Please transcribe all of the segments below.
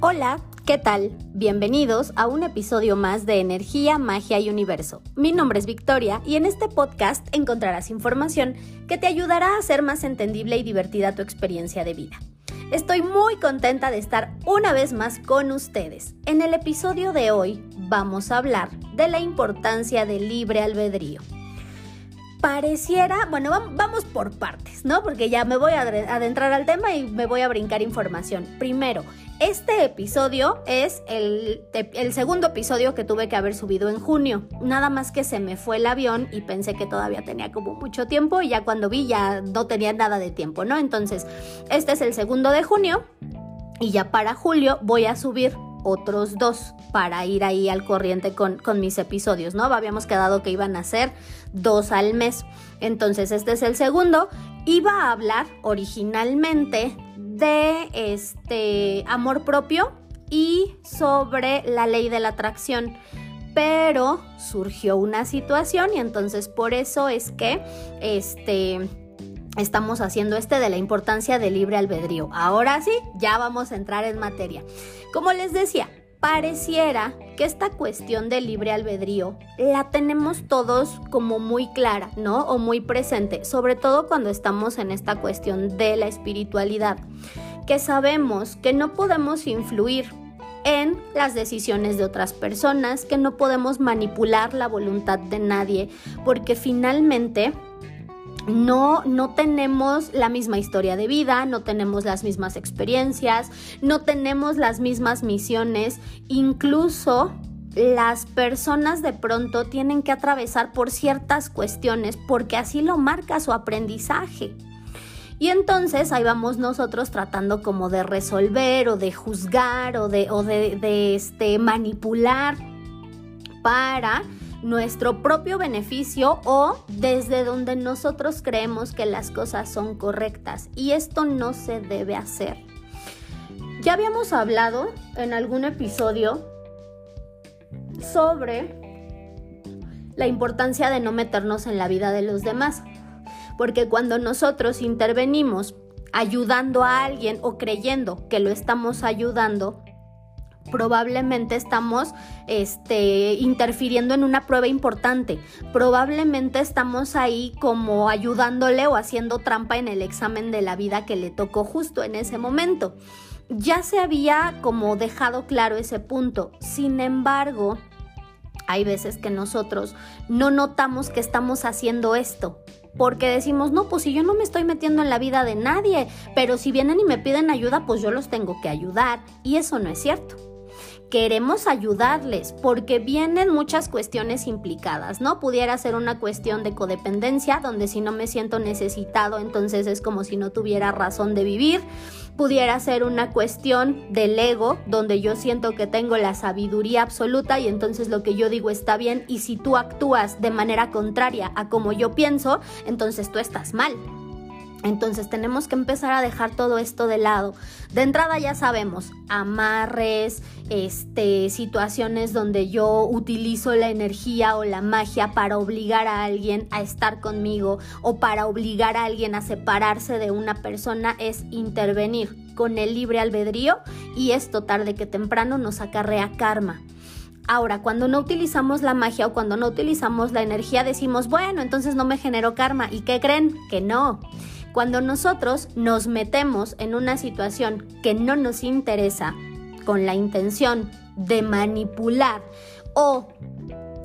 Hola, ¿qué tal? Bienvenidos a un episodio más de Energía, Magia y Universo. Mi nombre es Victoria y en este podcast encontrarás información que te ayudará a hacer más entendible y divertida tu experiencia de vida. Estoy muy contenta de estar una vez más con ustedes. En el episodio de hoy vamos a hablar de la importancia del libre albedrío pareciera, bueno, vamos por partes, ¿no? Porque ya me voy a adentrar al tema y me voy a brincar información. Primero, este episodio es el, segundo episodio que tuve que haber subido en junio. Nada más que se me fue el avión y pensé que todavía tenía como mucho tiempo y ya cuando vi ya no tenía nada de tiempo, ¿no? Entonces, este es el segundo de junio y ya para julio voy a subir otros dos para ir ahí al corriente con, mis episodios, ¿no? Habíamos quedado que iban a ser dos al mes. Entonces, este es el segundo. Iba a hablar originalmente de este amor propio y sobre la ley de la atracción. Pero surgió una situación y entonces por eso es que este estamos haciendo este de la importancia del libre albedrío. Ahora sí, ya vamos a entrar en materia. Como les decía, pareciera que esta cuestión del libre albedrío la tenemos todos como muy clara, ¿no? O muy presente, sobre todo cuando estamos en esta cuestión de la espiritualidad, que sabemos que no podemos influir en las decisiones de otras personas, que no podemos manipular la voluntad de nadie, porque finalmente no, no tenemos la misma historia de vida, no tenemos las mismas experiencias, no tenemos las mismas misiones, incluso las personas de pronto tienen que atravesar por ciertas cuestiones porque así lo marca su aprendizaje. Y entonces ahí vamos nosotros tratando como de resolver o de juzgar o de, o de, este, manipular para nuestro propio beneficio o desde donde nosotros creemos que las cosas son correctas. Y esto no se debe hacer. Ya habíamos hablado en algún episodio sobre la importancia de no meternos en la vida de los demás. Porque cuando nosotros intervenimos ayudando a alguien o creyendo que lo estamos ayudando, probablemente estamos este, interfiriendo en una prueba importante. Probablemente estamos ahí como ayudándole o haciendo trampa en el examen de la vida que le tocó justo en ese momento. Ya se había como dejado claro ese punto. Sin embargo, hay veces que nosotros no notamos que estamos haciendo esto. Porque decimos, no, pues si yo no me estoy metiendo en la vida de nadie, pero si vienen y me piden ayuda, pues yo los tengo que ayudar. Y eso no es cierto queremos ayudarles porque vienen muchas cuestiones implicadas, ¿no? Pudiera ser una cuestión de codependencia, donde si no me siento necesitado, entonces es como si no tuviera razón de vivir. Pudiera ser una cuestión del ego, donde yo siento que tengo la sabiduría absoluta y entonces lo que yo digo está bien y si tú actúas de manera contraria a como yo pienso, entonces tú estás mal. Entonces tenemos que empezar a dejar todo esto de lado. De entrada ya sabemos, amarres, este, situaciones donde yo utilizo la energía o la magia para obligar a alguien a estar conmigo o para obligar a alguien a separarse de una persona es intervenir con el libre albedrío y esto tarde que temprano nos acarrea karma. Ahora, cuando no utilizamos la magia o cuando no utilizamos la energía, decimos, bueno, entonces no me genero karma. ¿Y qué creen? Que no. Cuando nosotros nos metemos en una situación que no nos interesa con la intención de manipular o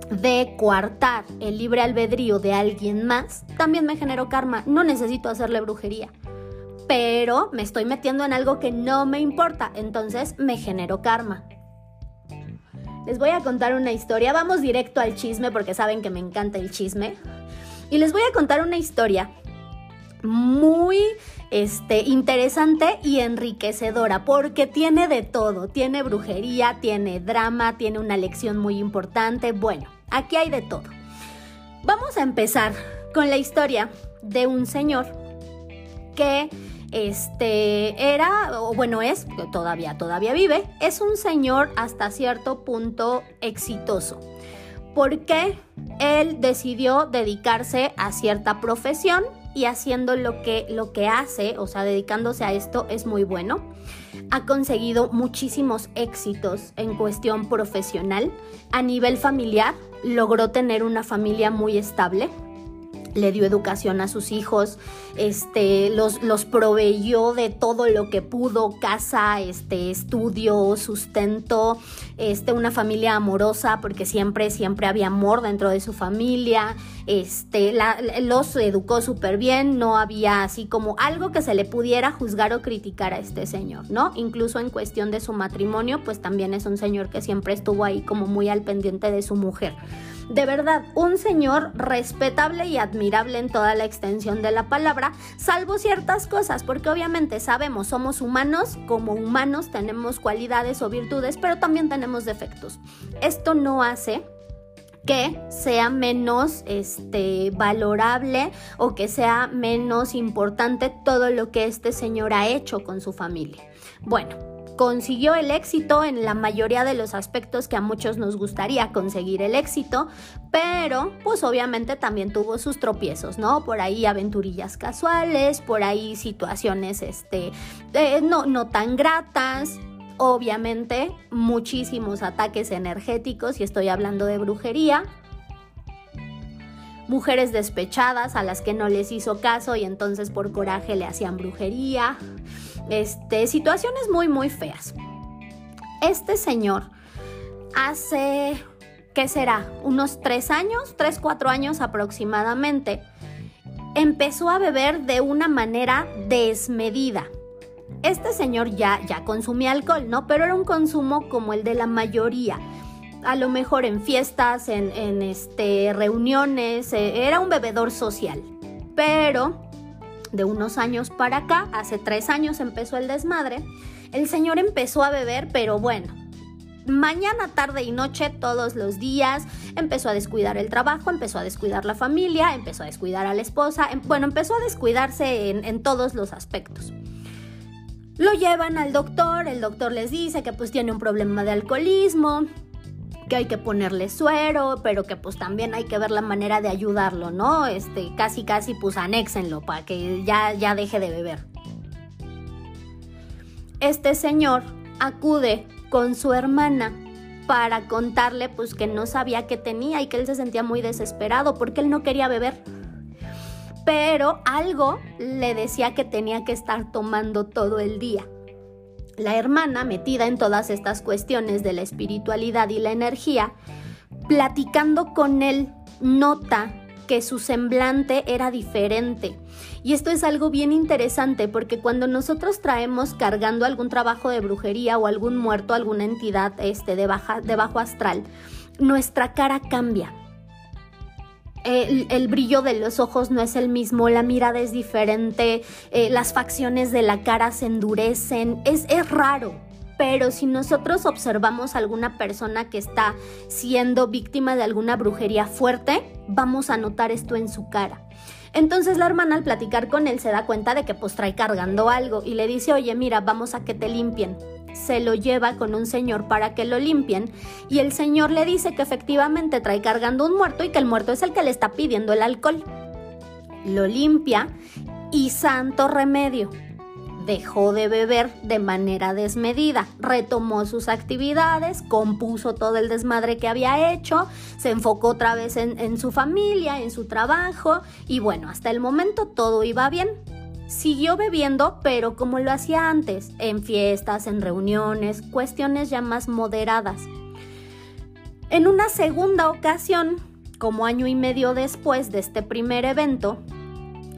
de coartar el libre albedrío de alguien más, también me genero karma. No necesito hacerle brujería. Pero me estoy metiendo en algo que no me importa, entonces me genero karma. Les voy a contar una historia, vamos directo al chisme porque saben que me encanta el chisme. Y les voy a contar una historia muy este, interesante y enriquecedora porque tiene de todo, tiene brujería, tiene drama, tiene una lección muy importante, bueno, aquí hay de todo. Vamos a empezar con la historia de un señor que este era, o bueno, es, todavía, todavía vive, es un señor hasta cierto punto exitoso. Porque él decidió dedicarse a cierta profesión y haciendo lo que, lo que hace, o sea, dedicándose a esto, es muy bueno. ha conseguido muchísimos éxitos en cuestión profesional. A nivel familiar, logró tener una familia muy estable le dio educación a sus hijos, este, los, los proveyó de todo lo que pudo, casa, este, estudio, sustento, este, una familia amorosa, porque siempre, siempre había amor dentro de su familia, este, los educó súper bien, no había así como algo que se le pudiera juzgar o criticar a este señor, ¿no? Incluso en cuestión de su matrimonio, pues también es un señor que siempre estuvo ahí como muy al pendiente de su mujer. De verdad, un señor respetable y admirable en toda la extensión de la palabra, salvo ciertas cosas, porque obviamente sabemos, somos humanos, como humanos tenemos cualidades o virtudes, pero también tenemos defectos. Esto no hace que sea menos este, valorable o que sea menos importante todo lo que este señor ha hecho con su familia. Bueno, consiguió el éxito en la mayoría de los aspectos que a muchos nos gustaría conseguir el éxito, pero pues obviamente también tuvo sus tropiezos, ¿no? Por ahí aventurillas casuales, por ahí situaciones este, eh, no, no tan gratas, obviamente muchísimos ataques energéticos y estoy hablando de brujería. Mujeres despechadas a las que no les hizo caso y entonces por coraje le hacían brujería. Este, situaciones muy muy feas. Este señor hace, ¿qué será? Unos tres años, tres, cuatro años aproximadamente, empezó a beber de una manera desmedida este señor ya, ya consumía alcohol, ¿no? Pero era un consumo como el de la mayoría. A lo mejor en fiestas, en, este, reuniones, eh, era un bebedor social. Pero de unos años para acá, hace tres años empezó el desmadre, el señor empezó a beber, pero bueno, mañana, tarde y noche, todos los días. Empezó a descuidar el trabajo, empezó a descuidar la familia, empezó a descuidar a la esposa, em, bueno, empezó a descuidarse en, en todos los aspectos. Lo llevan al doctor, el doctor les dice que pues tiene un problema de alcoholismo, que hay que ponerle suero, pero que pues también hay que ver la manera de ayudarlo, ¿no? Este, casi casi pues anéxenlo para que ya, ya deje de beber. Este señor acude con su hermana para contarle pues que no sabía qué tenía y que él se sentía muy desesperado porque él no quería beber pero algo le decía que tenía que estar tomando todo el día. La hermana, metida en todas estas cuestiones de la espiritualidad y la energía, platicando con él, nota que su semblante era diferente. Y esto es algo bien interesante porque cuando nosotros traemos cargando algún trabajo de brujería o algún muerto, alguna entidad este, de, baja, de bajo astral, nuestra cara cambia el, brillo de los ojos no es el mismo, la mirada es diferente, eh, las facciones de la cara se endurecen, es, es raro. Pero si nosotros observamos a alguna persona que está siendo víctima de alguna brujería fuerte, vamos a notar esto en su cara. Entonces la hermana al platicar con él se da cuenta de que pues trae cargando algo y le dice, oye mira, vamos a que te limpien se lo lleva con un señor para que lo limpien y el señor le dice que efectivamente trae cargando un muerto y que el muerto es el que le está pidiendo el alcohol. Lo limpia y santo remedio. Dejó de beber de manera desmedida, retomó sus actividades, compuso todo el desmadre que había hecho, se enfocó otra vez en, su familia, en su trabajo y bueno, hasta el momento todo iba bien Siguió bebiendo, pero como lo hacía antes, en fiestas, en reuniones, cuestiones ya más moderadas. En una segunda ocasión, como año y medio después de este primer evento,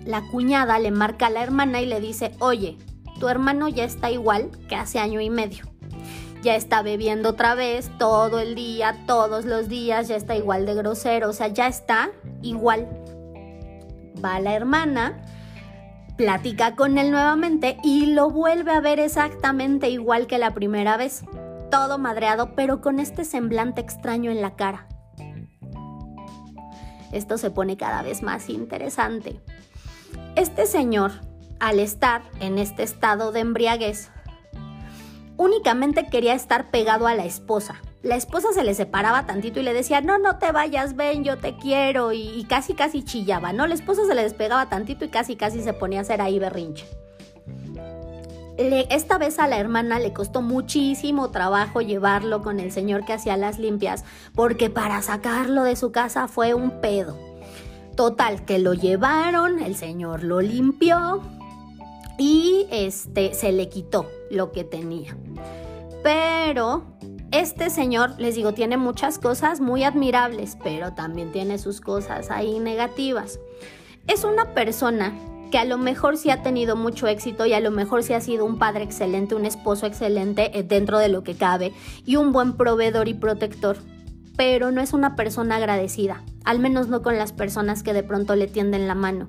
la cuñada le marca a la hermana y le dice, oye, tu hermano ya está igual que hace año y medio. Ya está bebiendo otra vez todo el día, todos los días, ya está igual de grosero, o sea, ya está igual. Va la hermana, platica con él nuevamente y lo vuelve a ver exactamente igual que la primera vez, todo madreado, pero con este semblante extraño en la cara. Esto se pone cada vez más interesante. Este señor, al estar en este estado de embriaguez, únicamente quería estar pegado a la esposa, la esposa se le separaba tantito y le decía, no, no te vayas, ven, yo te quiero, y, casi, casi chillaba, ¿no? La esposa se le despegaba tantito y casi, casi se ponía a hacer ahí berrinche. esta vez a la hermana le costó muchísimo trabajo llevarlo con el señor que hacía las limpias, porque para sacarlo de su casa fue un pedo. Total, que lo llevaron, el señor lo limpió y este se le quitó lo que tenía. Pero este señor, les digo, tiene muchas cosas muy admirables, pero también tiene sus cosas ahí negativas. Es una persona que a lo mejor sí ha tenido mucho éxito y a lo mejor sí ha sido un padre excelente, un esposo excelente eh, dentro de lo que cabe y un buen proveedor y protector, pero no es una persona agradecida, al menos no con las personas que de pronto le tienden la mano.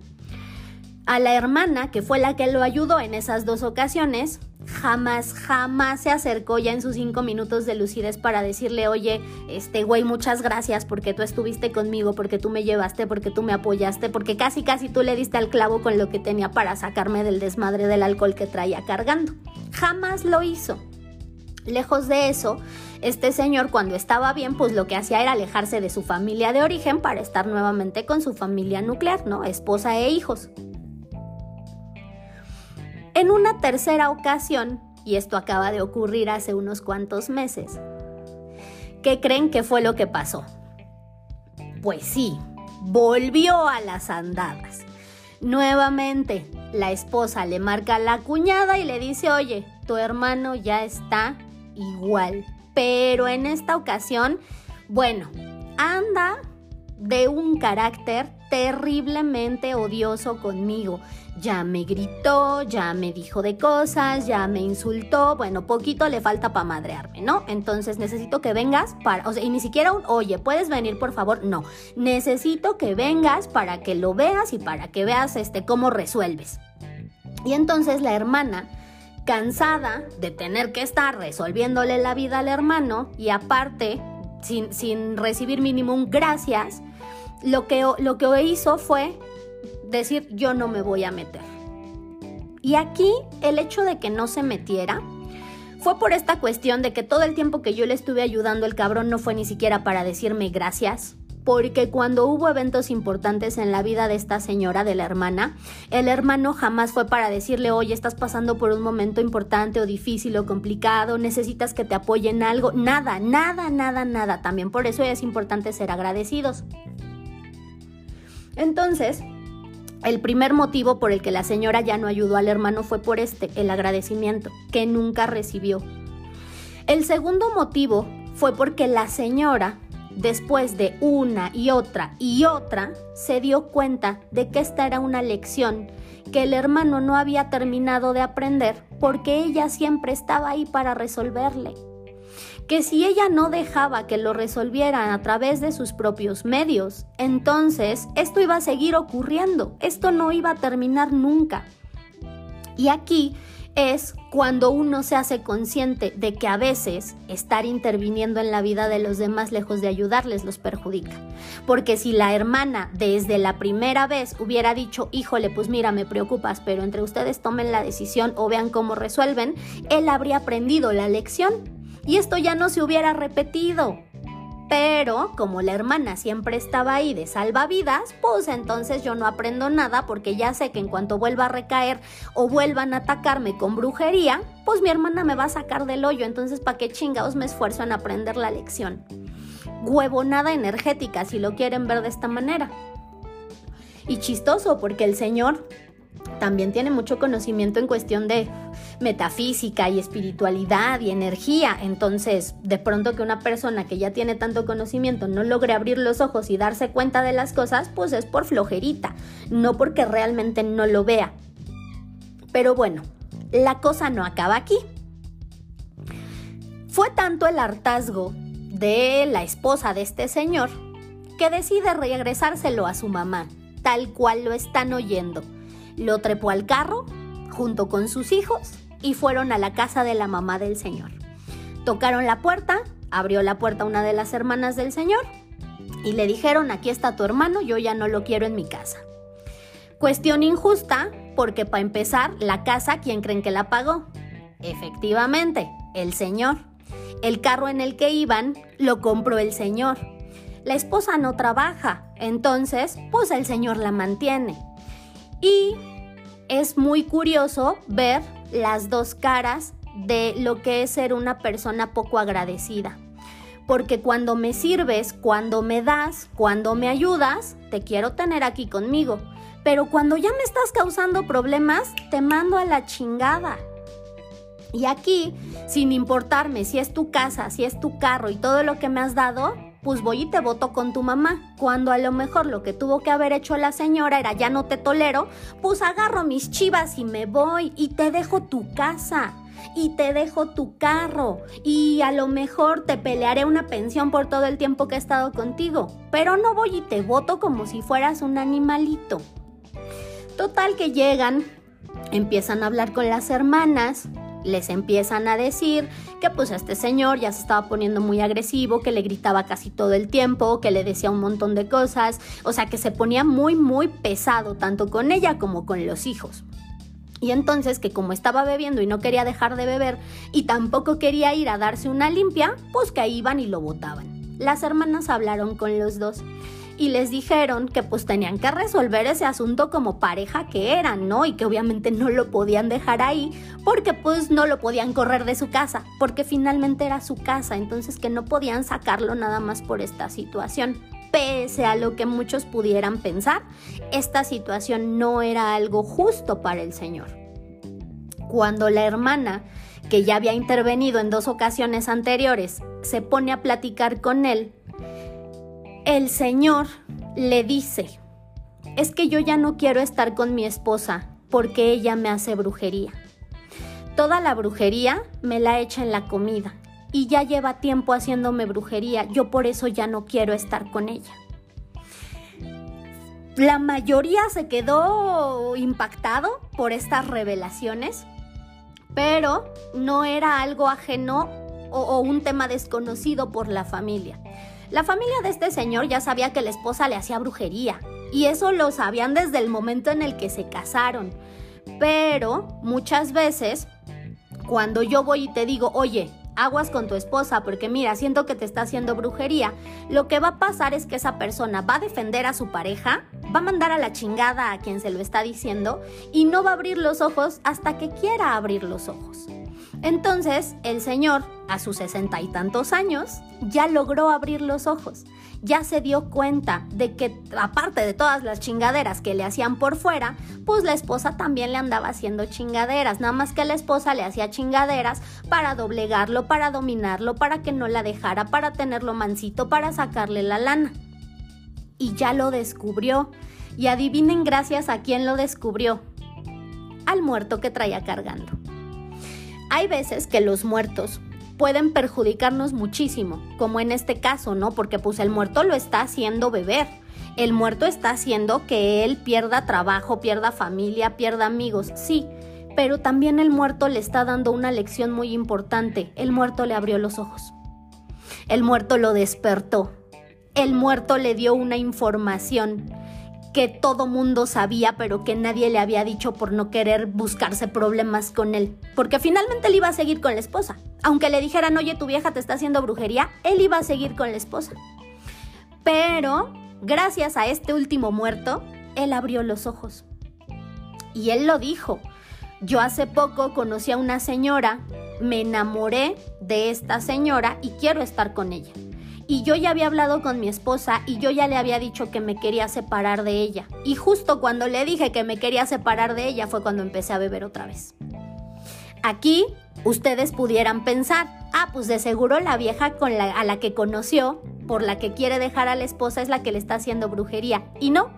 A la hermana, que fue la que lo ayudó en esas dos ocasiones, jamás, jamás se acercó ya en sus cinco minutos de lucidez para decirle, oye, este güey, muchas gracias porque tú estuviste conmigo, porque tú me llevaste, porque tú me apoyaste, porque casi, casi tú le diste al clavo con lo que tenía para sacarme del desmadre del alcohol que traía cargando. Jamás lo hizo. Lejos de eso, este señor cuando estaba bien, pues lo que hacía era alejarse de su familia de origen para estar nuevamente con su familia nuclear, ¿no? Esposa e hijos. En una tercera ocasión, y esto acaba de ocurrir hace unos cuantos meses, ¿qué creen que fue lo que pasó? Pues sí, volvió a las andadas. Nuevamente, la esposa le marca a la cuñada y le dice, oye, tu hermano ya está igual. Pero en esta ocasión, bueno, anda de un carácter terriblemente odioso conmigo. Ya me gritó, ya me dijo de cosas, ya me insultó. Bueno, poquito le falta para madrearme, ¿no? Entonces necesito que vengas para, o sea, y ni siquiera un, oye, ¿puedes venir por favor? No, necesito que vengas para que lo veas y para que veas este cómo resuelves. Y entonces la hermana cansada de tener que estar resolviéndole la vida al hermano y aparte sin, sin recibir mínimo un gracias, lo que, lo que hizo fue decir yo no me voy a meter. Y aquí el hecho de que no se metiera fue por esta cuestión de que todo el tiempo que yo le estuve ayudando el cabrón no fue ni siquiera para decirme gracias, porque cuando hubo eventos importantes en la vida de esta señora, de la hermana, el hermano jamás fue para decirle, oye, estás pasando por un momento importante o difícil o complicado, necesitas que te apoyen algo, nada, nada, nada, nada. También por eso es importante ser agradecidos. Entonces, el primer motivo por el que la señora ya no ayudó al hermano fue por este, el agradecimiento, que nunca recibió. El segundo motivo fue porque la señora, después de una y otra y otra, se dio cuenta de que esta era una lección que el hermano no había terminado de aprender porque ella siempre estaba ahí para resolverle que si ella no dejaba que lo resolvieran a través de sus propios medios, entonces esto iba a seguir ocurriendo, esto no iba a terminar nunca. Y aquí es cuando uno se hace consciente de que a veces estar interviniendo en la vida de los demás lejos de ayudarles los perjudica. Porque si la hermana desde la primera vez hubiera dicho, híjole, pues mira, me preocupas, pero entre ustedes tomen la decisión o vean cómo resuelven, él habría aprendido la lección y esto ya no se hubiera repetido. Pero como la hermana siempre estaba ahí de salvavidas, pues entonces yo no aprendo nada porque ya sé que en cuanto vuelva a recaer o vuelvan a atacarme con brujería, pues mi hermana me va a sacar del hoyo, entonces ¿para qué chingados me esfuerzo en aprender la lección? Huevonada energética, si lo quieren ver de esta manera. Y chistoso porque el Señor también tiene mucho conocimiento en cuestión de metafísica y espiritualidad y energía. Entonces, de pronto que una persona que ya tiene tanto conocimiento no logre abrir los ojos y darse cuenta de las cosas, pues es por flojerita, no porque realmente no lo vea. Pero bueno, la cosa no acaba aquí. Fue tanto el hartazgo de la esposa de este señor que decide regresárselo a su mamá, tal cual lo están oyendo lo trepó al carro junto con sus hijos y fueron a la casa de la mamá del señor. Tocaron la puerta, abrió la puerta una de las hermanas del señor y le dijeron, aquí está tu hermano, yo ya no lo quiero en mi casa. Cuestión injusta, porque para empezar, la casa, ¿quién creen que la pagó? Efectivamente, el señor. El carro en el que iban lo compró el señor. La esposa no trabaja, entonces, pues el señor la mantiene. Y es muy curioso ver las dos caras de lo que es ser una persona poco agradecida. Porque cuando me sirves, cuando me das, cuando me ayudas, te quiero tener aquí conmigo. Pero cuando ya me estás causando problemas, te mando a la chingada. Y aquí, sin importarme si es tu casa, si es tu carro y todo lo que me has dado, pues voy y te voto con tu mamá. Cuando a lo mejor lo que tuvo que haber hecho la señora era ya no te tolero, pues agarro mis chivas y me voy y te dejo tu casa y te dejo tu carro y a lo mejor te pelearé una pensión por todo el tiempo que he estado contigo, pero no voy y te voto como si fueras un animalito. Total que llegan, empiezan a hablar con las hermanas, les empiezan a decir que pues este señor ya se estaba poniendo muy agresivo, que le gritaba casi todo el tiempo, que le decía un montón de cosas, o sea que se ponía muy muy pesado tanto con ella como con los hijos. Y entonces que como estaba bebiendo y no quería dejar de beber y tampoco quería ir a darse una limpia, pues que iban y lo botaban. Las hermanas hablaron con los dos y les dijeron que pues tenían que resolver ese asunto como pareja que eran, ¿no? Y que obviamente no lo podían dejar ahí porque pues no lo podían correr de su casa, porque finalmente era su casa, entonces que no podían sacarlo nada más por esta situación pese a lo que muchos pudieran pensar, esta situación no era algo justo para el Señor. Cuando la hermana, que ya había intervenido en dos ocasiones anteriores, se pone a platicar con él, el Señor le dice, es que yo ya no quiero estar con mi esposa porque ella me hace brujería. Toda la brujería me la echa en la comida y ya lleva tiempo haciéndome brujería, yo por eso ya no quiero estar con ella. La mayoría se quedó impactado por estas revelaciones, pero no era algo ajeno o, o, un tema desconocido por la familia. La familia de este señor ya sabía que la esposa le hacía brujería, y eso lo sabían desde el momento en el que se casaron. Pero muchas veces, cuando yo voy y te digo, oye, aguas con tu esposa porque mira, siento que te está haciendo brujería, lo que va a pasar es que esa persona va a defender a su pareja, va a mandar a la chingada a quien se lo está diciendo y no va a abrir los ojos hasta que quiera abrir los ojos. Entonces, el señor, a sus sesenta y tantos años, ya logró abrir los ojos ya se dio cuenta de que aparte de todas las chingaderas que le hacían por fuera, pues la esposa también le andaba haciendo chingaderas, nada más que la esposa le hacía chingaderas para doblegarlo, para dominarlo, para que no la dejara, para tenerlo mansito, para sacarle la lana. Y ya lo descubrió. Y adivinen gracias a quién lo descubrió. Al muerto que traía cargando. Hay veces que los muertos pueden perjudicarnos muchísimo, como en este caso, ¿no? Porque pues el muerto lo está haciendo beber. El muerto está haciendo que él pierda trabajo, pierda familia, pierda amigos, sí, pero también el muerto le está dando una lección muy importante. El muerto le abrió los ojos. El muerto lo despertó. El muerto le dio una información que todo mundo sabía, pero que nadie le había dicho por no querer buscarse problemas con él. Porque finalmente él iba a seguir con la esposa. Aunque le dijeran, oye, tu vieja te está haciendo brujería, él iba a seguir con la esposa. Pero, gracias a este último muerto, él abrió los ojos. Y él lo dijo. Yo hace poco conocí a una señora, me enamoré de esta señora y quiero estar con ella y yo ya había hablado con mi esposa y yo ya le había dicho que me quería separar de ella. Y justo cuando le dije que me quería separar de ella fue cuando empecé a beber otra vez. Aquí ustedes pudieran pensar, ah, pues de seguro la vieja a la que conoció, por la que quiere dejar a la esposa, es la que le está haciendo brujería. Y no,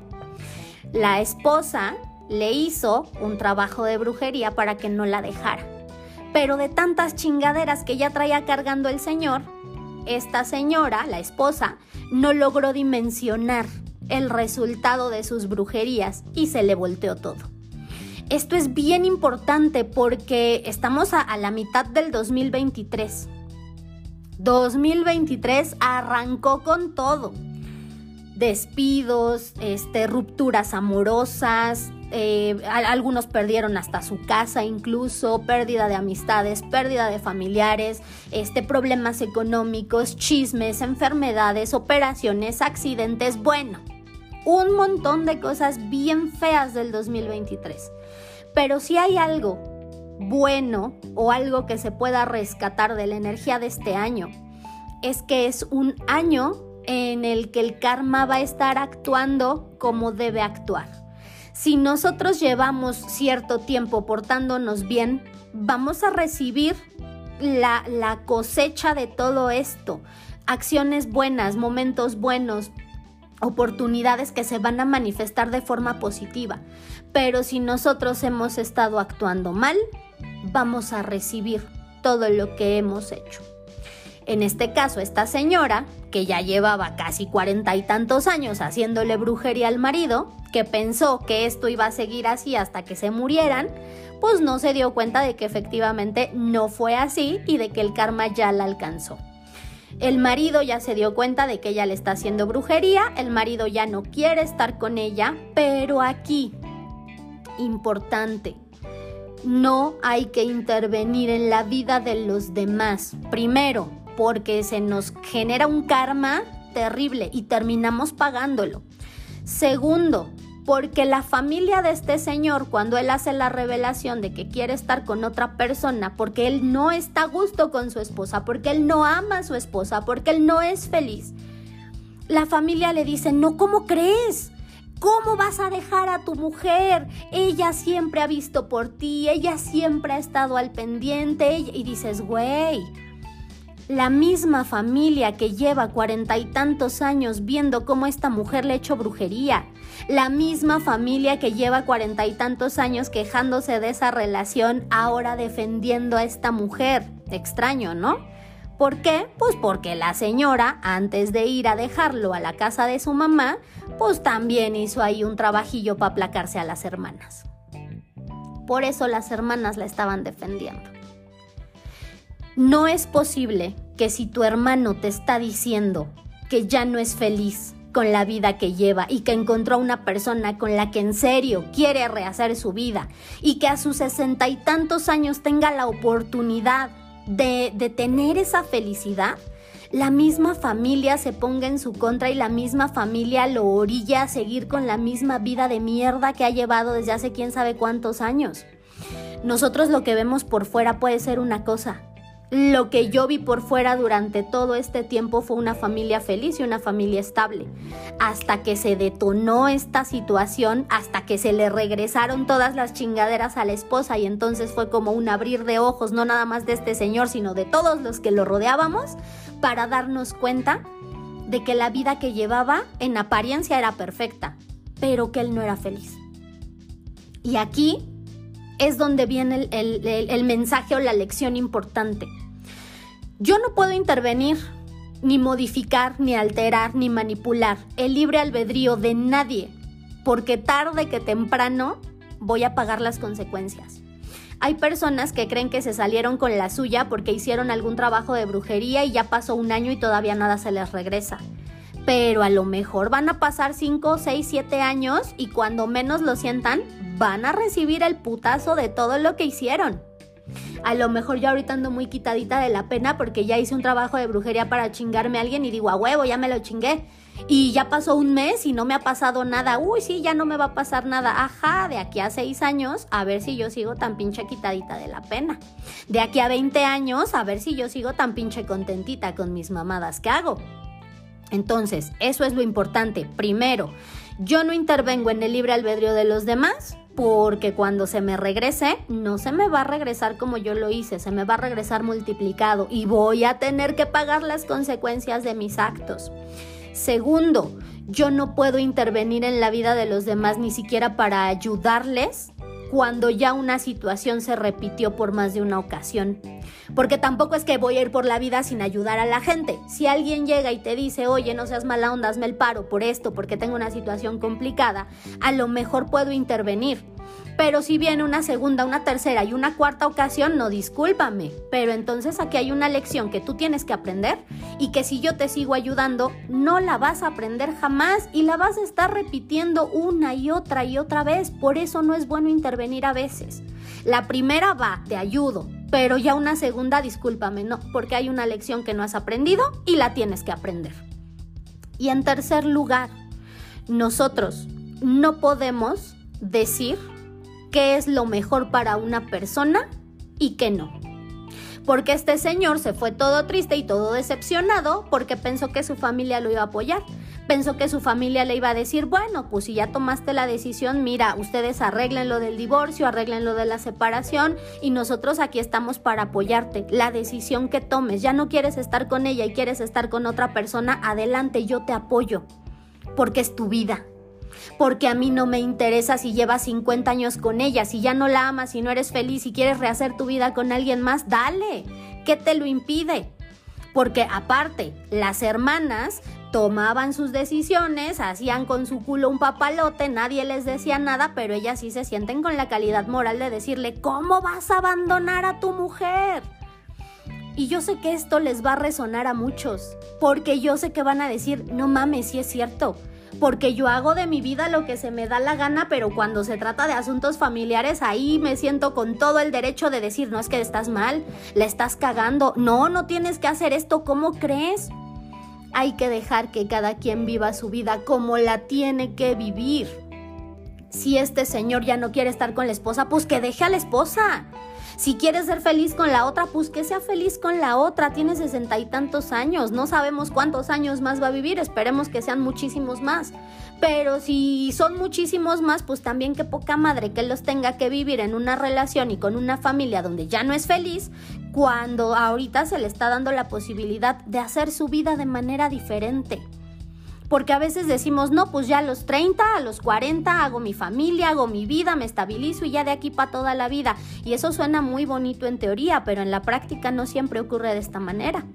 la esposa le hizo un trabajo de brujería para que no la dejara. Pero de tantas chingaderas que ya traía cargando el señor, esta señora, la esposa, no logró dimensionar el resultado de sus brujerías y se le volteó todo. Esto es bien importante porque estamos a, la mitad del 2023. 2023 arrancó con todo. Despidos, este, rupturas amorosas, eh, algunos perdieron hasta su casa incluso, pérdida de amistades, pérdida de familiares, este, problemas económicos, chismes, enfermedades, operaciones, accidentes, bueno, un montón de cosas bien feas del 2023. Pero si hay algo bueno o algo que se pueda rescatar de la energía de este año, es que es un año en el que el karma va a estar actuando como debe actuar. Si nosotros llevamos cierto tiempo portándonos bien, vamos a recibir la, la cosecha de todo esto. Acciones buenas, momentos buenos, oportunidades que se van a manifestar de forma positiva. Pero si nosotros hemos estado actuando mal, vamos a recibir todo lo que hemos hecho. En este caso, esta señora, que ya llevaba casi cuarenta y tantos años haciéndole brujería al marido, que pensó que esto iba a seguir así hasta que se murieran, pues no se dio cuenta de que efectivamente no fue así y de que el karma ya la alcanzó. El marido ya se dio cuenta de que ella le está haciendo brujería, el marido ya no quiere estar con ella, pero aquí, importante, no hay que intervenir en la vida de los demás. Primero, porque se nos genera un karma terrible y terminamos pagándolo. Segundo, porque la familia de este señor, cuando él hace la revelación de que quiere estar con otra persona, porque él no está a gusto con su esposa, porque él no ama a su esposa, porque él no es feliz, la familia le dice, no, ¿cómo crees? ¿Cómo vas a dejar a tu mujer? Ella siempre ha visto por ti, ella siempre ha estado al pendiente y dices, güey, la misma familia que lleva cuarenta y tantos años viendo cómo esta mujer le ha hecho brujería. La misma familia que lleva cuarenta y tantos años quejándose de esa relación, ahora defendiendo a esta mujer. Extraño, ¿no? ¿Por qué? Pues porque la señora, antes de ir a dejarlo a la casa de su mamá, pues también hizo ahí un trabajillo para aplacarse a las hermanas. Por eso las hermanas la estaban defendiendo. No es posible que si tu hermano te está diciendo que ya no es feliz con la vida que lleva y que encontró a una persona con la que en serio quiere rehacer su vida y que a sus sesenta y tantos años tenga la oportunidad de, tener esa felicidad, la misma familia se ponga en su contra y la misma familia lo orilla a seguir con la misma vida de mierda que ha llevado desde hace quién sabe cuántos años. Nosotros lo que vemos por fuera puede ser una cosa, lo que yo vi por fuera durante todo este tiempo fue una familia feliz y una familia estable. Hasta que se detonó esta situación, hasta que se le regresaron todas las chingaderas a la esposa y entonces fue como un abrir de ojos, no nada más de este señor, sino de todos los que lo rodeábamos, para darnos cuenta de que la vida que llevaba en apariencia era perfecta, pero que él no era feliz. Y aquí es donde viene el, mensaje o la lección importante. Yo no puedo intervenir, ni modificar, ni alterar, ni manipular el libre albedrío de nadie, porque tarde que temprano voy a pagar las consecuencias. Hay personas que creen que se salieron con la suya porque hicieron algún trabajo de brujería y ya pasó un año y todavía nada se les regresa. Pero a lo mejor van a pasar 5, 6, 7 años y cuando menos lo sientan, van a recibir el putazo de todo lo que hicieron. A lo mejor yo ahorita ando muy quitadita de la pena porque ya hice un trabajo de brujería para chingarme a alguien y digo, a huevo, ya me lo chingué. Y ya pasó un mes y no me ha pasado nada. Uy, sí, ya no me va a pasar nada. Ajá, de aquí a seis años, a ver si yo sigo tan pinche quitadita de la pena. De aquí a 20 años, a ver si yo sigo tan pinche contentita con mis mamadas que hago. Entonces, eso es lo importante. Primero, yo no intervengo en el libre albedrío de los demás porque cuando se me regrese, no se me va a regresar como yo lo hice, se me va a regresar multiplicado y voy a tener que pagar las consecuencias de mis actos. Segundo, yo no puedo intervenir en la vida de los demás ni siquiera para ayudarles cuando ya una situación se repitió por más de una ocasión. Porque tampoco es que voy a ir por la vida sin ayudar a la gente. Si alguien llega y te dice, oye, no seas mala onda, hazme el paro por esto, porque tengo una situación complicada, a lo mejor puedo intervenir. Pero si viene una segunda, una tercera y una cuarta ocasión, no discúlpame. Pero entonces aquí hay una lección que tú tienes que aprender y que si yo te sigo ayudando, no la vas a aprender jamás y la vas a estar repitiendo una y otra y otra vez. Por eso no es bueno intervenir a veces. La primera va, te ayudo, pero ya una segunda, discúlpame, no, porque hay una lección que no has aprendido y la tienes que aprender. Y en tercer lugar, nosotros no podemos decir qué es lo mejor para una persona y qué no. Porque este señor se fue todo triste y todo decepcionado porque pensó que su familia lo iba a apoyar pensó que su familia le iba a decir, bueno, pues si ya tomaste la decisión, mira, ustedes arreglen lo del divorcio, arreglen lo de la separación y nosotros aquí estamos para apoyarte. La decisión que tomes, ya no quieres estar con ella y quieres estar con otra persona, adelante, yo te apoyo, porque es tu vida. Porque a mí no me interesa si llevas 50 años con ella, si ya no la amas, si no eres feliz, si quieres rehacer tu vida con alguien más, dale. ¿Qué te lo impide? Porque aparte, las hermanas tomaban sus decisiones, hacían con su culo un papalote, nadie les decía nada, pero ellas sí se sienten con la calidad moral de decirle, ¿cómo vas a abandonar a tu mujer? Y yo sé que esto les va a resonar a muchos, porque yo sé que van a decir, no mames, sí es cierto, porque yo hago de mi vida lo que se me da la gana, pero cuando se trata de asuntos familiares, ahí me siento con todo el derecho de decir, no es que estás mal, le estás cagando, no, no tienes que hacer esto, ¿cómo crees? Hay que dejar que cada quien viva su vida como la tiene que vivir. Si este señor ya no quiere estar con la esposa, pues que deje a la esposa. Si quiere ser feliz con la otra, pues que sea feliz con la otra. Tiene sesenta y tantos años. No sabemos cuántos años más va a vivir. Esperemos que sean muchísimos más. Pero si son muchísimos más, pues también qué poca madre que los tenga que vivir en una relación y con una familia donde ya no es feliz, cuando ahorita se le está dando la posibilidad de hacer su vida de manera diferente. Porque a veces decimos, no, pues ya a los 30, a los 40 hago mi familia, hago mi vida, me estabilizo y ya de aquí para toda la vida. Y eso suena muy bonito en teoría, pero en la práctica no siempre ocurre de esta manera.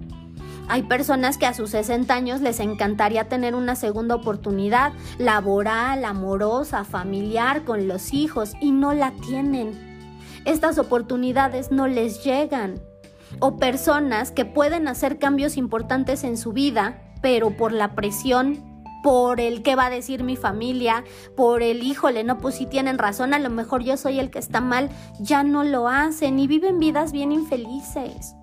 Hay personas que a sus 60 años les encantaría tener una segunda oportunidad laboral, amorosa, familiar, con los hijos y no la tienen. Estas oportunidades no les llegan. O personas que pueden hacer cambios importantes en su vida, pero por la presión, por el qué va a decir mi familia, por el híjole, no, pues si tienen razón, a lo mejor yo soy el que está mal, ya no lo hacen y viven vidas bien infelices.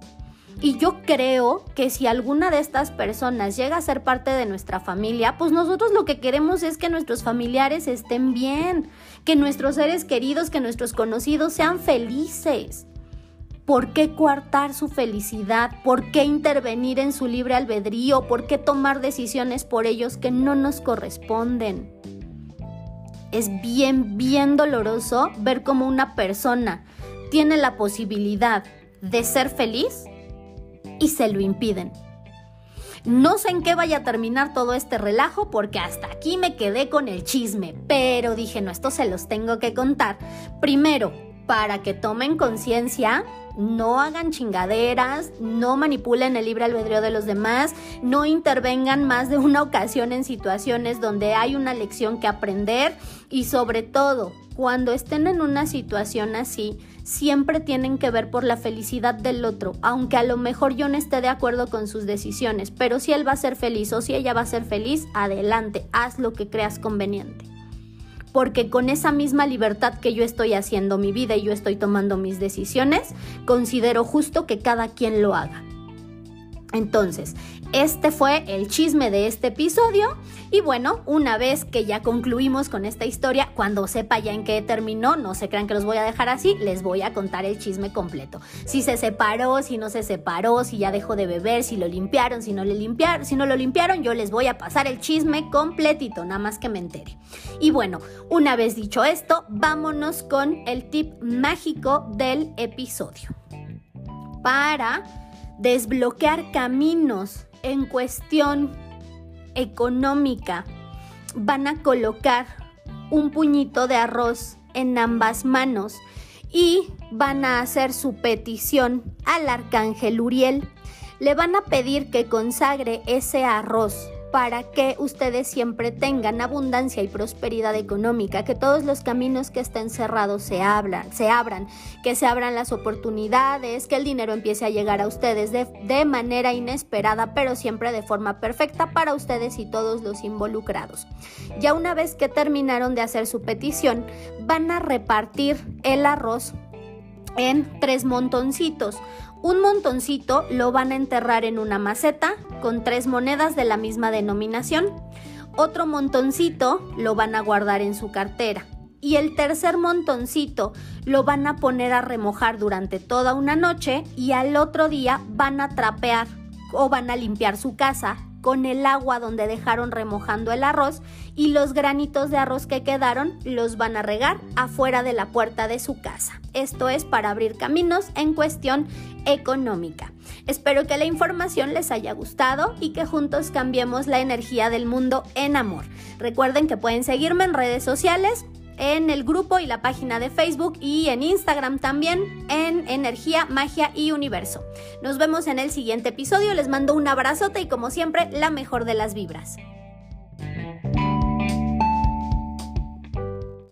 Y yo creo que si alguna de estas personas llega a ser parte de nuestra familia, pues nosotros lo que queremos es que nuestros familiares estén bien, que nuestros seres queridos, que nuestros conocidos sean felices. ¿Por qué coartar su felicidad? ¿Por qué intervenir en su libre albedrío? ¿Por qué tomar decisiones por ellos que no nos corresponden? Es bien, bien doloroso ver cómo una persona tiene la posibilidad de ser feliz y se lo impiden. No sé en qué vaya a terminar todo este relajo porque hasta aquí me quedé con el chisme, pero dije, no, esto se los tengo que contar. Primero, para que tomen conciencia, no hagan chingaderas, no manipulen el libre albedrío de los demás, no intervengan más de una ocasión en situaciones donde hay una lección que aprender y sobre todo, cuando estén en una situación así, siempre tienen que ver por la felicidad del otro, aunque a lo mejor yo no esté de acuerdo con sus decisiones, pero si él va a ser feliz o si ella va a ser feliz, adelante, haz lo que creas conveniente. Porque con esa misma libertad que yo estoy haciendo mi vida y yo estoy tomando mis decisiones, considero justo que cada quien lo haga. Entonces, este fue el chisme de este episodio y bueno, una vez que ya concluimos con esta historia, cuando sepa ya en qué terminó, no se crean que los voy a dejar así, les voy a contar el chisme completo. Si se separó, si no se separó, si ya dejó de beber, si lo limpiaron, si no le limpiaron, si no lo limpiaron, yo les voy a pasar el chisme completito, nada más que me entere. Y bueno, una vez dicho esto, vámonos con el tip mágico del episodio. Para desbloquear caminos en cuestión económica, van a colocar un puñito de arroz en ambas manos y van a hacer su petición al arcángel Uriel. Le van a pedir que consagre ese arroz para que ustedes siempre tengan abundancia y prosperidad económica, que todos los caminos que estén cerrados se, abran, se abran, que se abran las oportunidades, que el dinero empiece a llegar a ustedes de, de manera inesperada, pero siempre de forma perfecta para ustedes y todos los involucrados. Ya una vez que terminaron de hacer su petición, van a repartir el arroz en tres montoncitos. Un montoncito lo van a enterrar en una maceta con tres monedas de la misma denominación. Otro montoncito lo van a guardar en su cartera. y el tercer montoncito lo van a poner a remojar durante toda una noche y al otro día van a trapear o van a limpiar su casa con el agua donde dejaron remojando el arroz y los granitos de arroz que quedaron los van a regar afuera de la puerta de su casa. Esto es para abrir caminos en cuestión económica. Espero que la información les haya gustado y que juntos cambiemos la energía del mundo en amor. Recuerden que pueden seguirme en redes sociales en el grupo y la página de Facebook y en Instagram también en Energía, Magia y Universo. Nos vemos en el siguiente episodio, les mando un abrazote y como siempre la mejor de las vibras.